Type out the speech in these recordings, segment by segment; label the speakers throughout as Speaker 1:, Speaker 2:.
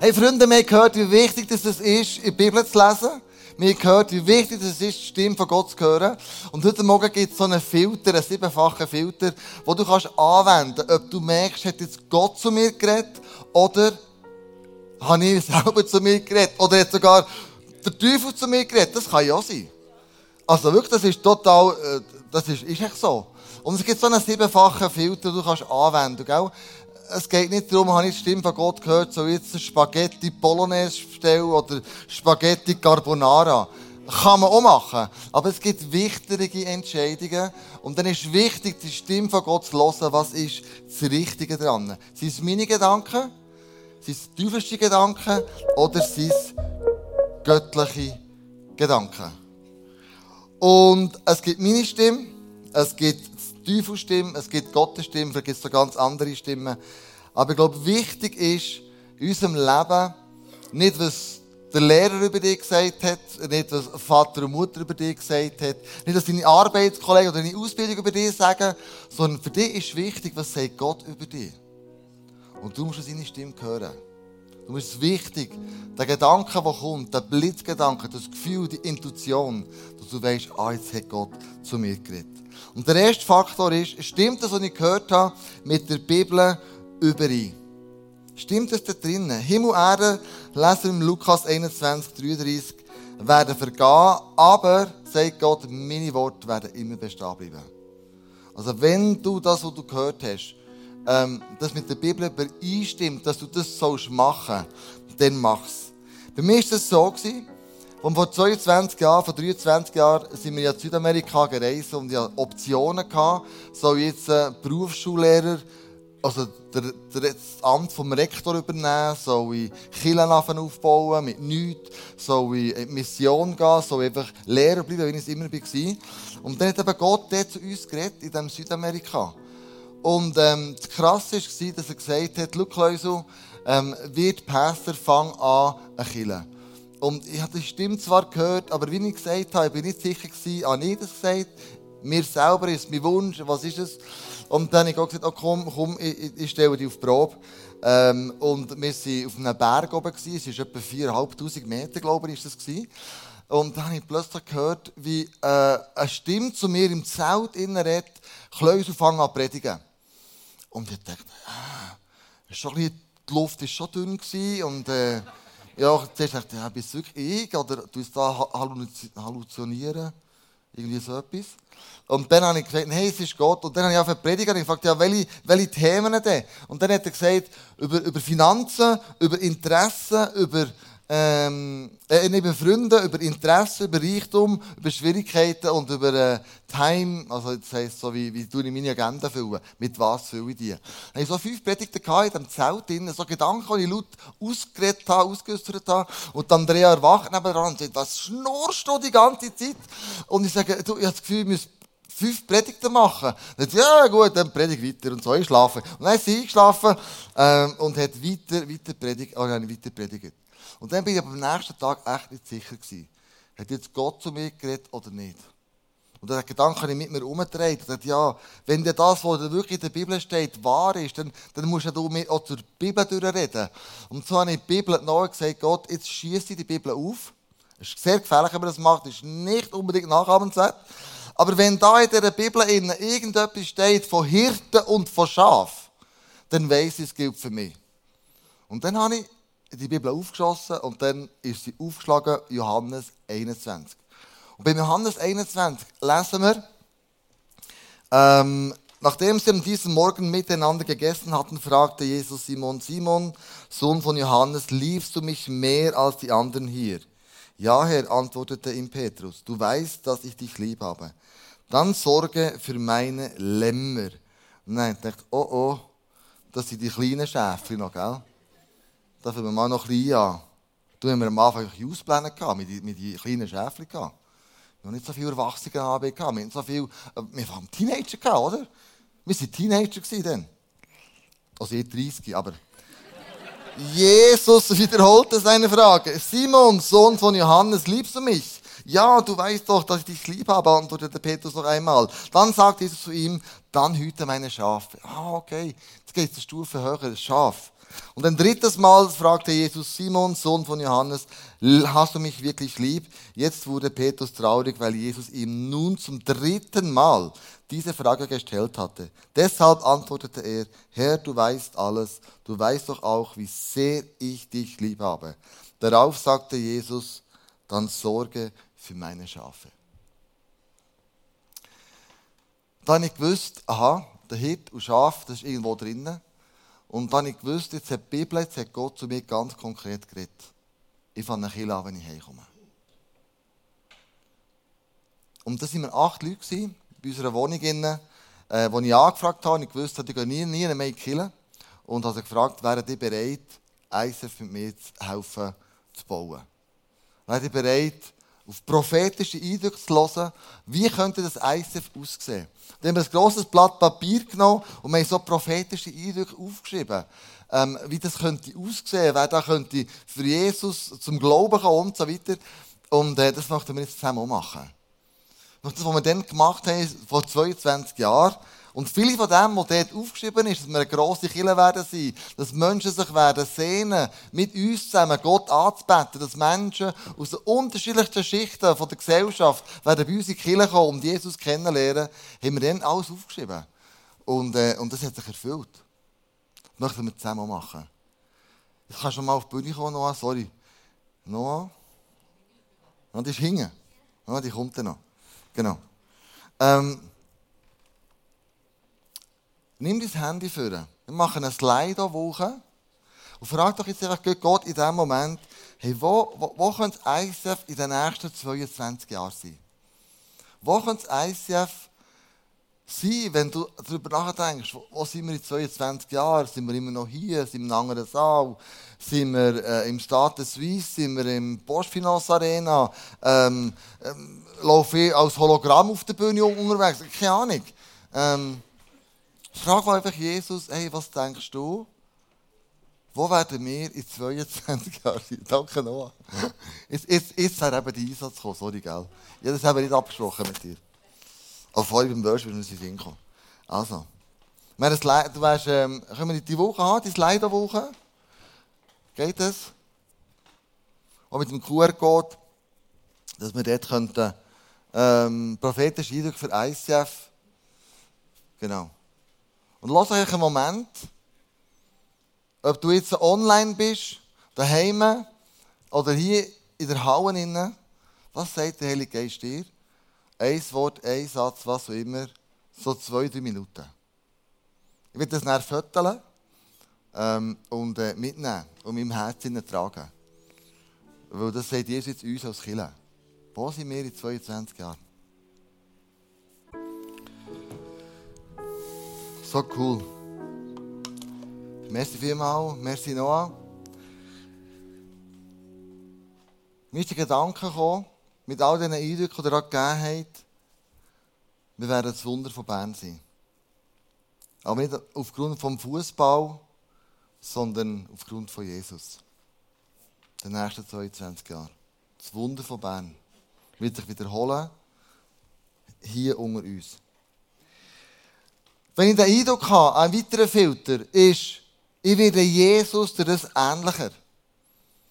Speaker 1: Hey Freunde, wir haben gehört, wie wichtig das ist, in die Bibel zu lesen. Wir haben gehört, wie wichtig es ist, die Stimme von Gott zu hören. Und heute Morgen gibt es so einen Filter, einen siebenfachen Filter, wo du kannst anwenden, ob du merkst, hat jetzt Gott zu mir geredet oder habe ich selber zu mir geredet oder hat sogar der Teufel zu mir geredet. Das kann ja sein. Also wirklich, das ist total, äh, das ist, ist echt so. Und es gibt so einen siebenfachen Filter, den du kannst anwenden, gell? Es geht nicht darum, habe ich die Stimme von Gott gehört, so jetzt Spaghetti Bolognese bestellen oder Spaghetti Carbonara. Kann man auch machen. Aber es gibt wichtige Entscheidungen. Und dann ist wichtig, die Stimme von Gott zu hören, was ist das Richtige dran. Sind es meine Gedanken? Sind es teuflische Gedanken? Oder sind es göttliche Gedanken? Und es gibt meine Stimme, es gibt die Teufelsstimme, es gibt Gottes Stimme, vielleicht gibt es so ganz andere Stimmen. Aber ich glaube, wichtig ist in unserem Leben nicht, was der Lehrer über dich gesagt hat, nicht, was Vater und Mutter über dich gesagt hat, nicht, was deine Arbeitskollegen oder deine Ausbildung über dich sagen, sondern für dich ist wichtig, was sagt Gott über dich. Und du musst seine Stimme hören. Du musst es wichtig, der Gedanke, der kommt, der Blitzgedanke, das Gefühl, die Intuition, dass du weißt, ah, jetzt hat Gott zu mir geredet. Und der erste Faktor ist, stimmt das, was ich gehört habe, mit der Bibel überein? Stimmt das da drinnen? Himmel und Erde, lesen wir im Lukas 21, 33, werden vergehen, aber, sagt Gott, meine Worte werden immer bestehen bleiben. Also wenn du das, was du gehört hast, ähm, das mit der Bibel übereinstimmt, dass du das sollst machen, dann mach's. Bei mir war das so, gewesen, und vor 22 Jahren, vor 23 Jahren sind wir ja in Südamerika gereist und ja Optionen gehabt. So jetzt äh, Berufsschullehrer, also der, der, das Amt vom Rektor übernehmen, soll ich Kirchen aufbauen mit nichts, soll ich in die Mission gehen, soll ich einfach Lehrer bleiben, wie ich es immer war. Und dann hat eben Gott zu uns geredet, in diesem Südamerika. Und ähm, das Krasse war, dass er gesagt hat, schau Kleusel, ähm, wird Pastor, fang an, eine Kirche. Und ich habe die Stimme zwar gehört, aber wie ich gesagt habe, ich bin nicht sicher gewesen, habe ich das gesagt? Mir selber ist mein Wunsch, was ist es? Und dann habe ich auch gesagt, oh, komm, komm, ich, ich stelle dich auf die Probe. Ähm, und wir waren auf einem Berg oben, gewesen. es war etwa 4'500 Meter, glaube ich, ist. Und dann habe ich plötzlich gehört, wie äh, eine Stimme zu mir im Zelt innen redet, Kleusel fangen an predigen. Und ich dachte, ah, ist schon bisschen, die Luft war schon dünn gewesen und äh, ja, zuerst dachte ich, ja, bist du wirklich ich? Oder du da halluzinieren? Irgendwie so etwas. Und dann habe ich gesagt, hey, es ist Gott. Und dann habe ich auf predigen und ich gefragt, ja, welche, welche Themen denn? Und dann hat er gesagt, über, über Finanzen, über Interessen, über ähm, äh, über Freunde, über Interessen, über Reichtum, über Schwierigkeiten und über äh, Time, also das heisst so, wie, wie du in meine Agenda füllen, mit was fülle ich die. Ich hatte so fünf Predigten in diesem Zelt drin, so Gedanken, die ich laut ausgeredet habe, ausgeäußert habe, und Andrea erwacht nebenan und sagt, was schnurst du die ganze Zeit? Und ich sage, du, ich habe das Gefühl, ich muss fünf Predigten machen. Dann sagt, ja gut, dann predige weiter und so einschlafen. Und dann ist sie eingeschlafen ähm, und hat weiter, weiter predigt, oh, weiter predigt. Und dann bin ich aber am nächsten Tag echt nicht sicher gewesen. Hat jetzt Gott zu mir geredet oder nicht? Und der Gedanke habe ich mit mir umgedreht. Und dachte, ja, wenn dir das, was wirklich in der Bibel steht, wahr ist, dann, dann musst du mit auch zur Bibel durchreden. Und so habe ich die Bibel neu gesagt, Gott, jetzt schieße die Bibel auf. Es ist sehr gefährlich, wenn man das macht. Es ist nicht unbedingt nachahmenswert. Aber wenn da in der Bibel irgendetwas steht von Hirten und von Schaf, dann weiss ich, es gilt für mich. Und dann habe ich die Bibel aufgeschossen und dann ist sie aufgeschlagen, Johannes 21. Und beim Johannes 21 lesen wir, ähm, nachdem sie an diesem Morgen miteinander gegessen hatten, fragte Jesus Simon, Simon, Sohn von Johannes, liebst du mich mehr als die anderen hier? Ja, Herr, antwortete ihm Petrus, du weißt, dass ich dich lieb habe. Dann sorge für meine Lämmer. Nein, ich dachte, oh oh, das sind die kleinen Schäfchen noch, gell? Da fangen wir mal noch klein an. Du haben wir am Anfang Auspläne gehabt, mit, mit den kleinen Schäfchen gehabt. Wir haben nicht so viele Erwachsene gehabt, wir haben so viel, äh, wir haben Teenager gehabt, oder? Wir waren Teenager dann. Also ich 30, aber... Jesus wiederholte seine Frage. Simon, Sohn von Johannes, liebst du mich? Ja, du weißt doch, dass ich dich lieb habe, antwortete Petrus noch einmal. Dann sagte Jesus zu ihm, dann hüte meine Schafe. Ah, okay. Jetzt geht es eine Stufe höher, Schaf. Und ein drittes Mal fragte Jesus Simon, Sohn von Johannes, hast du mich wirklich lieb? Jetzt wurde Petrus traurig, weil Jesus ihm nun zum dritten Mal diese Frage gestellt hatte. Deshalb antwortete er, Herr, du weißt alles, du weißt doch auch, wie sehr ich dich lieb habe. Darauf sagte Jesus, dann sorge für meine Schafe. Dann habe ich gewusst, aha, der Hirt und Schaf, das ist irgendwo drinnen. Und dann ich gewusst, jetzt hat die Bibel, jetzt hat Gott zu mir ganz konkret geredet. Ich fange eine Kille an, wenn ich heimkomme. Und da waren wir acht Leute bei unserer Wohnung, innen, äh, wo ich angefragt habe. Ich wusste, ich gehe nie, nie mehr in die Und habe gefragt, wären die bereit, ISF mit mir zu helfen zu bauen? Wären die bereit, auf prophetische Eindrücke zu hören, wie könnte das ISF aussehen? Dann haben wir ein grosses Blatt Papier genommen und wir haben so prophetische Eindrücke aufgeschrieben. Ähm, wie das könnte aussehen, wer da könnte für Jesus zum Glauben kommen und so weiter. Und äh, das möchten wir jetzt zusammen auch machen. Das, was wir dann gemacht haben, vor 22 Jahren, und viele von dem, was dort aufgeschrieben ist, dass wir eine grosse Kirche werden sein, dass Menschen sich werden sehnen, mit uns zusammen Gott anzubeten, dass Menschen aus den unterschiedlichsten Schichten von der Gesellschaft werden bei uns in die Kirche kommen und Jesus kennenlernen, haben wir dann alles aufgeschrieben. Und, äh, und das hat sich erfüllt. Das möchten wir zusammen machen. Jetzt kannst du mal auf die Bühne kommen, Noah, sorry. Noah? Und die ist hingen. Ja, die kommt dann noch. Genau. Ähm, Nimm dein Handy vor. Wir machen eine Slido-Woche. Und frag doch jetzt einfach Gott in diesem Moment, hey, wo, wo, wo könnte ICF in den nächsten 22 Jahren sein? Wo könnte ICF sein, wenn du darüber nachdenkst, wo, wo sind wir in 22 Jahren? Sind wir immer noch hier? Sind wir in einem anderen Saal? Sind wir äh, im Stade Suisse? Sind wir im Finance Arena? Ähm, ähm, laufe ich als Hologramm auf der Bühne unterwegs? Keine Ahnung. Ähm, Frag einfach Jesus, hey, was denkst du? Wo werden wir in 22 Jahren? Danke, Noah. Jetzt, jetzt, jetzt hat eben der Einsatz gekommen, sorry, gell? Ja, das haben wir nicht abgesprochen mit dir. Aber vorhin beim Worship müssen wir Sinn kommen. Also. Wir haben du weißt, ähm, können wir die Woche haben, die Slider-Woche? Geht das? Auch mit dem QR-Code, dass wir dort könnten, ähm, prophetische Eindrücke für ICF. Genau. Und lass euch einen Moment, ob du jetzt online bist, daheim oder hier in der Halle was sagt der Heilige Geist dir? Ein Wort, ein Satz, was auch immer, so zwei, drei Minuten. Ich werde das nachher föteln ähm, und äh, mitnehmen und meinem Herzen tragen. Weil das sagt Jesus jetzt uns als Killer. Wo sind wir in 22 Jahren? So cool. Merci vielmals, merci Noah. Mir ist der Gedanke gekommen, mit all diesen Eindrücken, die ihr gerade gegeben habt, wir werden das Wunder von Bern sein. Aber nicht aufgrund vom Fußball, sondern aufgrund von Jesus. In den nächsten 22 Jahren. Das Wunder von Bern wird sich wiederholen, hier unter uns. Wenn ich den Eindruck habe, ein weiterer Filter ist, ich werde Jesus durch das ähnlicher.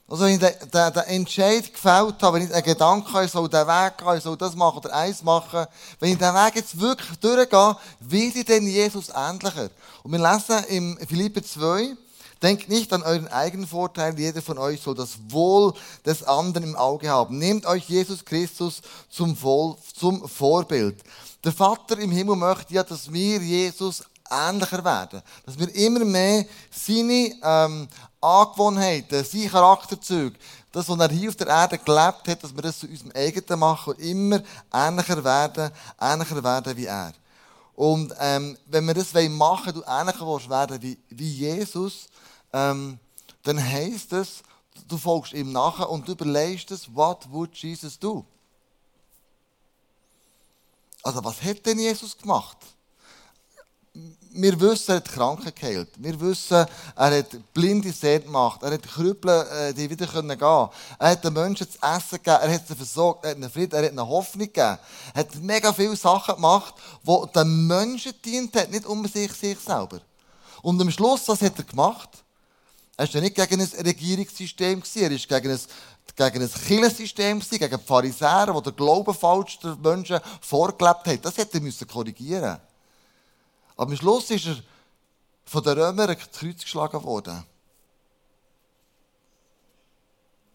Speaker 1: Also wenn ich den, den, den Entscheid gefällt habe, wenn ich einen Gedanken habe, ich soll den Weg gehen, ich soll das machen oder eins machen, wenn ich den Weg jetzt wirklich durchgehe, werde ich dann Jesus ähnlicher. Und wir lesen im Philippe 2, Denkt nicht an euren eigenen Vorteil, jeder von euch soll das Wohl des anderen im Auge haben. Nehmt euch Jesus Christus zum, Voll, zum Vorbild. Der Vater im Himmel möchte ja, dass wir Jesus ähnlicher werden. Dass wir immer mehr seine ähm, Angewohnheiten, seine Charakterzüge, das, was er hier auf der Erde gelebt hat, dass wir das zu unserem eigenen machen und immer ähnlicher werden, ähnlicher werden wie er. Und ähm, wenn wir das machen du ähnlicher werden wie, wie Jesus, ähm, dann heisst es, du folgst ihm nachher und du überlegst es, what would Jesus do? Also was hat denn Jesus gemacht? Wir wissen, er hat Kranken geheilt. Wir wissen, er hat Blinde sehen gemacht. Er hat Krüppel, äh, die wieder gehen können. Er hat den Menschen zu essen gegeben. Er hat sie versorgt. Er hat ihnen Frieden. Er hat eine Hoffnung gegeben. Er hat mega viele Sachen gemacht, die den Menschen dient hat, nicht um sich, sich selber. Und am Schluss, was hat er gemacht? Er war nicht gegen ein Regierungssystem, er war gegen ein, gegen ein Kirchensystem, gegen die Pharisäer, die den Glauben falsch den Menschen vorgelebt haben. Das hätte er korrigieren Aber am Schluss ist er von den Römern Kreuz geschlagen worden.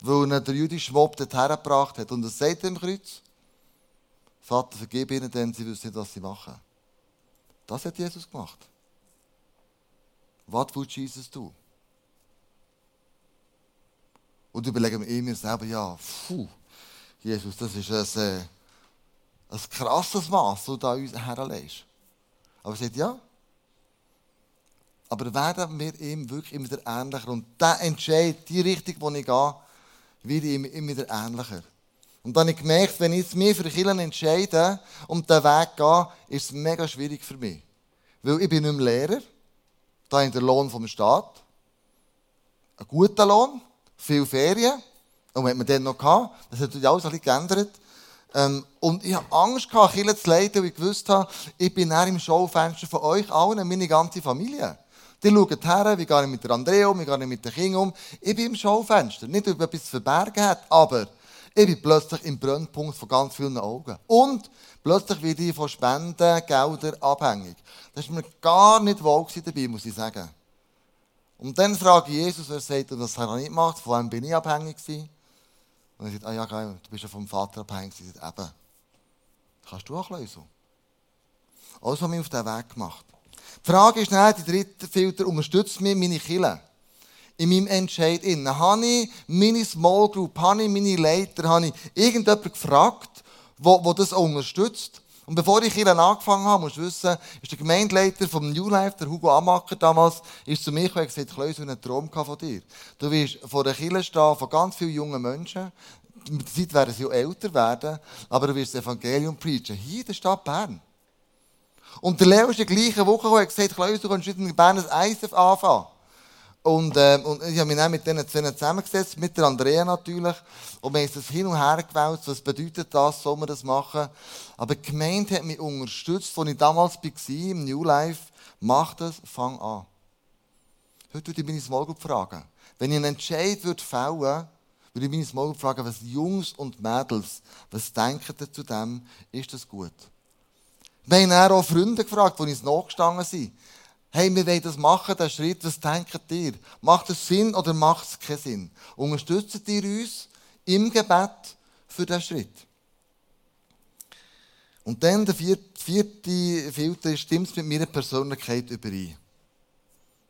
Speaker 1: Weil er der jüdische Mob dorthin gebracht hat. Und er sagt im Kreuz, Vater, vergib ihnen, denn sie wissen nicht, was sie machen. Das hat Jesus gemacht. What would Jesus do? Und überlege mir selber, ja, puh, Jesus, das ist ein, äh, ein krasses Maß, das du da uns herlegst. Aber er sagt, ja. Aber werden wir ihm wirklich immer wieder ähnlicher. Und der Entscheid, die Richtung, die ich gehe, wird ihm immer wieder ähnlicher. Und dann habe ich gemerkt, wenn ich mich für Kirchen entscheide und den Weg gehe, ist es mega schwierig für mich. Weil ich bin nicht mehr Lehrer. Da habe ich den Lohn vom Staat. Einen guten Lohn, viel Ferien. Und wenn man den noch gehabt, das hat sich alles ein bisschen geändert. Ähm, und ich habe Angst gehabt, Kirche zu leiten, weil ich gewusst habe, ich bin näher im Schaufenster von euch allen, meine ganze Familie. Die schauen her, wie gehe ich mit der Andrea um, wie gehe ich mit den Kindern um. Ich bin im Schaufenster. Nicht, weil ich etwas zu verbergen hat, aber ich bin plötzlich im Brennpunkt von ganz vielen Augen. Und plötzlich werde ich von Spenden, Geldern abhängig. Das war mir gar nicht wohl dabei, muss ich sagen. Und dann frage ich Jesus, er sagt, das hat er nicht gemacht, von wem bin ich abhängig gewesen? Und er sagt, ah ja, geil, du bist ja vom Vater abhängig gewesen. Sagt, eben, kannst du auch lösen. Also haben wir auf diesen Weg gemacht. Die Frage ist dann, die dritte Filter, unterstützt mich meine Kille? in meinem Entscheid innen? Habe ich meine Small Group, habe ich meine Leiter, habe ich irgendjemanden gefragt, wo das unterstützt? Und bevor ich hier angefangen habe, musst du wissen, ist der Gemeindeleiter vom New Life, der Hugo Amacker damals, ist zu mir gekommen und gesagt, Kleus, ich einen Traum von dir. Du wirst vor der Kirche stehen von ganz vielen jungen Menschen. Mit der Zeit werden sie auch älter werden, aber du wirst das Evangelium preachen. Hier in der Stadt Bern. Und der Leo ist in der gleichen Woche gekommen und gesagt, Kleus, du kannst in Bern ein ISF anfangen. Und, äh, und ich habe mich dann mit zwei zusammengesetzt, mit der Andrea natürlich. Und wir haben das hin und her gewählt, was bedeutet das, soll man das machen. Aber die Gemeinde hat mich unterstützt, als ich damals war, im New Life. Mach das, fang an. Heute würde ich meine Small fragen. Wenn ich einen Entscheid würde fällen würde, ich meine Small fragen, was Jungs und Mädels, was denken ihr zu dem, ist das gut? Wir haben auch Freunde gefragt, die uns nachgestanden sind hey, wir wollen das machen, den Schritt, was denkt ihr? Macht es Sinn oder macht es keinen Sinn? Unterstützt ihr uns im Gebet für diesen Schritt? Und dann der vierte, vierte Filter, stimmt es mit meiner Persönlichkeit überein?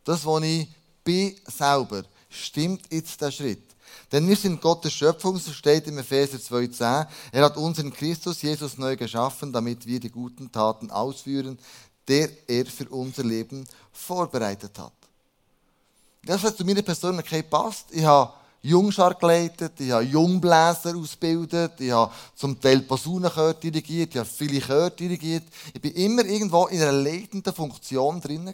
Speaker 1: Das, was ich bin selber, stimmt jetzt der Schritt? Denn wir sind Gottes Schöpfung, so steht im Epheser 2,10. Er hat uns in Christus Jesus neu geschaffen, damit wir die guten Taten ausführen, der er für unser Leben vorbereitet hat. Das, was zu meiner Persönlichkeit passt, ich habe Jungschar geleitet, ich habe Jungbläser ausgebildet, ich habe zum Teil Posaunenchör dirigiert, ich habe viele Chöre dirigiert. Ich bin immer irgendwo in einer leitenden Funktion drin.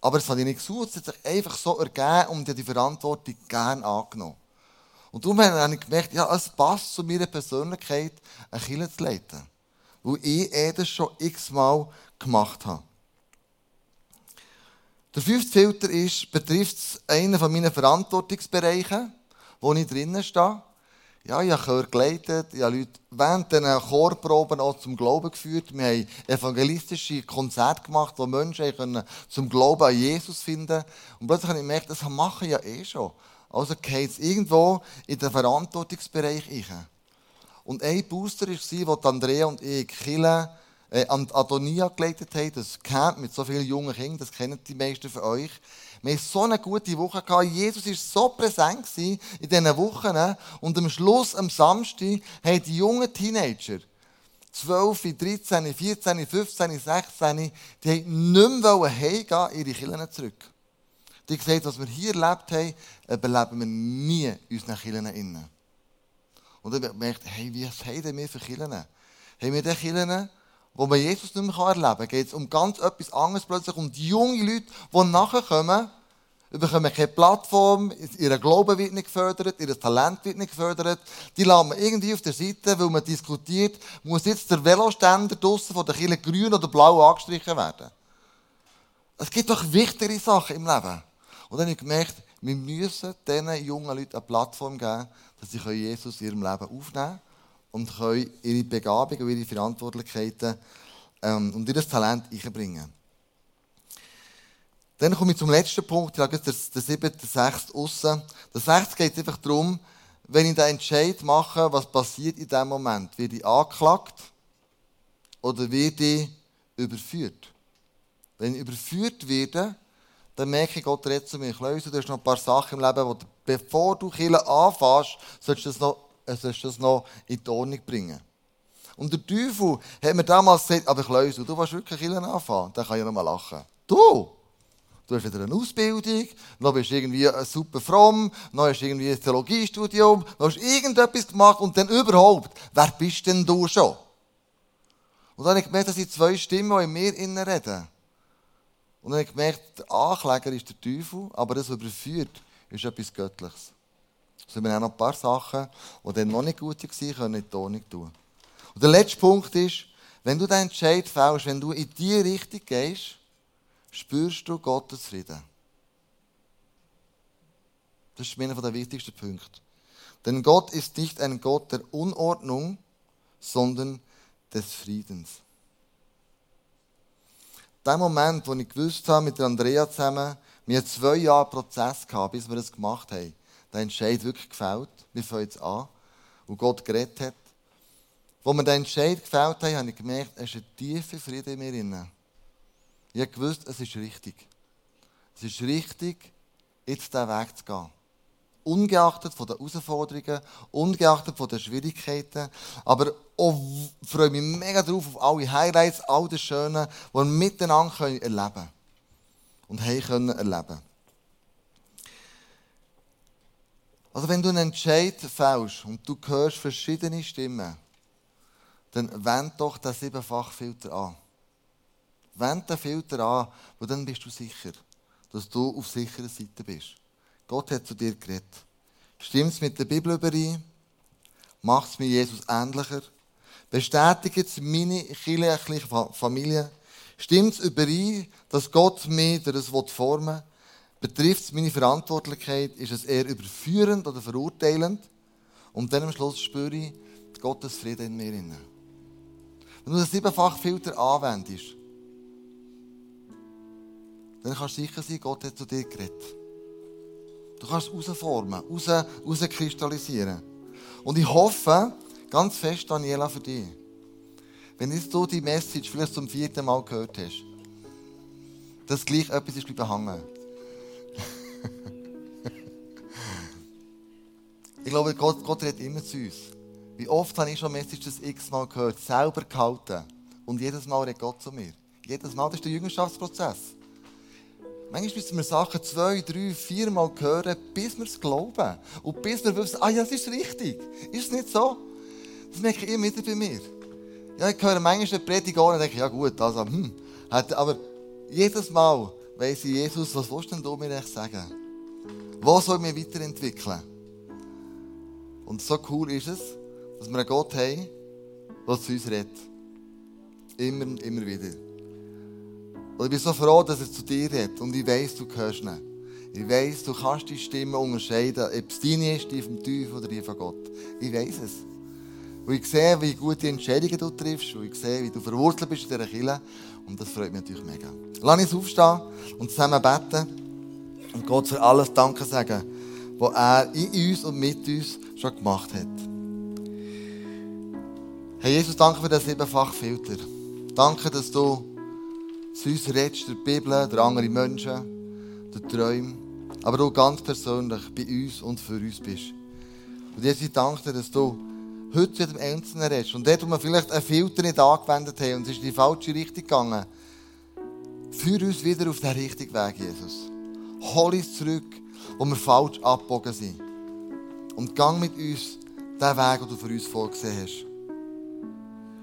Speaker 1: Aber das habe ich nicht gesucht, es hat sich einfach so ergeben und ich habe die Verantwortung gerne angenommen. Und darum habe ich gemerkt, ja, es passt zu meiner Persönlichkeit, eine Kirche zu leiten. Weil ich eh das schon x-mal gemacht habe. Der fünfte Filter ist, betrifft einen von meinen Verantwortungsbereichen, wo ich drinnen stehe. Ja, ich habe Chor geleitet, ich habe Leute während den Chorproben auch zum Glauben geführt. Wir haben evangelistische Konzerte gemacht, wo Menschen zum Glauben an Jesus finden Und plötzlich habe ich gemerkt, das mache ich ja eh schon. Also geht es irgendwo in den Verantwortungsbereich rein. Und ein Booster war, wo Andrea und ich Kille äh, an Adonia geleitet haben, das Camp mit so vielen jungen Kindern, das kennen die meisten von euch. Wir hatten so eine gute Woche. Gehabt. Jesus war so präsent in diesen Wochen. Und am Schluss, am Samstag, haben die jungen Teenager, 12, 13, 14, 15, 16, die haben nicht mehr heimgehen, ihre Kirchen zurück. Die haben gesagt, was wir hier erlebt haben, überleben wir nie in unseren Kirchen. Und dann gemerkt, hey, wie haben wir für Kirchen? Haben wir die Kirchen, wo man Jesus nicht mehr erleben kann, geht es um ganz etwas anderes plötzlich, um die jungen Leute, die nachher kommen, bekommen keine Plattform, ihr Glauben wird nicht gefördert, ihr Talent wird nicht gefördert. Die lassen man irgendwie auf der Seite, weil man diskutiert, muss jetzt der Veloständer draussen von der Kirche grün oder blau angestrichen werden. Es gibt doch wichtigere Sachen im Leben. Und dann habe ich gemerkt, Wir müssen diesen jungen Leuten eine Plattform geben, dass sie Jesus in ihrem Leben aufnehmen können und können ihre Begabung und ihre Verantwortlichkeiten ähm, und ihr Talent einbringen. Dann komme ich zum letzten Punkt, ich habe der, der siebte, der sechste aussen. Der sechste geht einfach darum, wenn ich den Entscheid mache, was passiert in diesem Moment? Werde ich angeklagt oder werde ich überführt? Wenn ich überführt werde, dann merke ich, Gott redet zu mir. Klöse, du hast noch ein paar Sachen im Leben, wo du, bevor du Kille anfängst, sollst du das noch, äh, sollst du das noch in die Ordnung bringen. Und der Teufel hat mir damals gesagt, aber Klöse, du willst wirklich Kille anfangen? Dann kann ich noch mal lachen. Du! Du hast wieder eine Ausbildung, noch bist du irgendwie super fromm, noch hast du irgendwie ein Theologiestudium, noch hast du irgendetwas gemacht und dann überhaupt, wer bist denn du schon? Und dann habe ich gemerkt, dass sind zwei Stimmen, die in mir reden. Und dann habe ich gemerkt, der Ankläger ist der Teufel, aber das, was überführt, ist etwas Göttliches. Es sind auch noch ein paar Sachen, die dann noch nicht gut waren, können in die tun. Und der letzte Punkt ist, wenn du den Entscheid fällst, wenn du in diese Richtung gehst, spürst du Gottes Frieden. Das ist einer der wichtigsten Punkte. Denn Gott ist nicht ein Gott der Unordnung, sondern des Friedens. Der Moment, wo ich gewusst habe, mit Andrea zusammen, wir hatten zwei Jahre Prozess gehabt, bis wir das gemacht haben. Der Entscheid wirklich gefällt. Wir fangen jetzt an. Und Gott geredet hat. Wo wir den Entscheid gefällt haben, habe ich gemerkt, es ist ein tiefer Frieden in mir. Drin. Ich habe gewusst, es ist richtig. Es ist richtig, jetzt diesen Weg zu gehen. Ungeachtet von den Herausforderungen, ungeachtet von den Schwierigkeiten. Aber auch freue mich mega drauf auf alle Highlights, all das Schöne, die wir miteinander erleben können. Und haben können erleben. Also wenn du einen Entscheid fällst und du hörst verschiedene Stimmen, dann wend doch den Siebenfachfilter an. Wend den Filter an, weil dann bist du sicher, dass du auf sicherer Seite bist. Gott hat zu dir geredet. Stimmt es mit der Bibel überein? Macht es mir Jesus ähnlicher? Bestätigt es meine kirchliche Familie? Stimmt es überein, dass Gott mich durch das formen will? Betrifft es meine Verantwortlichkeit? Ist es eher überführend oder verurteilend? Und dann am Schluss spüre ich Gottes Frieden in mir. Wenn du den Siebenfach-Filter anwendest, dann kannst du sicher sein, Gott hat zu dir geredet. Du kannst es rausformen, raus, rauskristallisieren. Und ich hoffe ganz fest, Daniela, für dich, wenn jetzt du die Message vielleicht zum vierten Mal gehört hast, dass gleich etwas ist hängen. ich glaube, Gott, Gott redet immer zu uns. Wie oft habe ich schon Messages x-mal gehört, selber gehalten. Und jedes Mal redet Gott zu mir. Jedes Mal, das ist der Jüngerschaftsprozess. Manchmal müssen wir Sachen zwei, drei, vier Mal hören, bis wir es glauben. Und bis wir wissen, ah ja, das ist richtig. Ist es nicht so? Das merke ich immer wieder bei mir. Ja, ich höre manchmal eine Predigt und denke, ja gut, also, hm. Aber jedes Mal weiss ich, Jesus, was willst denn du mir echt sagen? Was soll ich mich weiterentwickeln? Und so cool ist es, dass wir einen Gott haben, der zu uns redet. Immer und immer wieder. Und ich bin so froh, dass er zu dir redet. Und ich weiss, du hörst ihn. Ich weiss, du kannst die Stimme unterscheiden, ob es deine ist, die vom Teufel oder die von Gott. Ich weiss es. Und ich sehe, wie gute Entscheidungen du triffst. Und ich sehe, wie du verwurzelt bist in dieser Kille. Und das freut mich natürlich mega. Lass uns aufstehen und zusammen beten. Und Gott für alles Danke sagen, was er in uns und mit uns schon gemacht hat. Herr Jesus, danke für den siebenfachen Filter. Danke, dass du zu uns redest, der Bibel, der andere Menschen, der Träume, aber auch ganz persönlich bei uns und für uns bist. Und Jesus, ich danke dir, dass du heute zu jedem Einzelnen redest. Und dort, wo wir vielleicht einen Filter nicht angewendet haben und es ist in die falsche Richtung gegangen, führ uns wieder auf den richtigen Weg, Jesus. Hol uns zurück, wo wir falsch abgebogen sind. Und gang mit uns den Weg, den du für uns vorgesehen hast.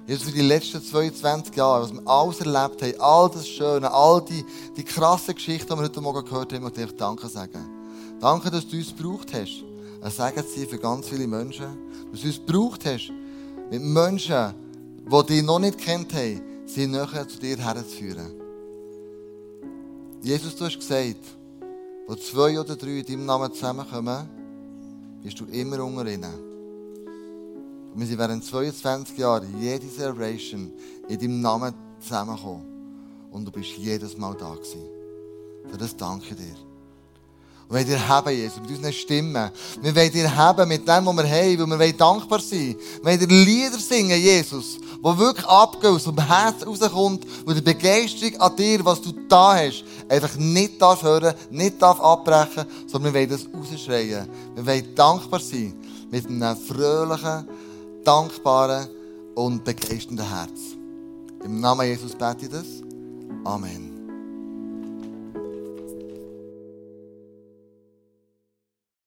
Speaker 1: Jesus, für die letzten 22 Jahre, was wir alles erlebt haben, all das Schöne, all die, die krassen Geschichten, die wir heute Morgen gehört haben, möchte ich Danke sagen. Danke, dass du uns gebraucht hast. Ein Segen zu für ganz viele Menschen. Dass du uns gebraucht hast, mit Menschen, die dich noch nicht kennt haben, sie näher zu dir herzuführen. Jesus, du hast gesagt, wo zwei oder drei in deinem Namen zusammenkommen, bist du immer unter ihnen. Wir sind während 22 Jahren, jede Celebration, in deinem Namen zusammengekommen. Und du bist jedes Mal da gewesen. Für das danke dir. Und wir wollen dir haben, Jesus, mit unseren Stimmen. Wir wollen dir haben mit dem, was wir haben, weil wir wollen dankbar sein. Wir wollen dir Lieder singen, Jesus, die wirklich abgehen, aus dem Herz rauskommt, wo die Begeisterung an dir, was du da hast, einfach nicht darf hören, nicht darf abbrechen, sondern wir wollen das rausschreien. Wir wollen dankbar sein mit einem fröhlichen, dankbaren und begeisternden Herz. Im Namen Jesus bete ich das. Amen.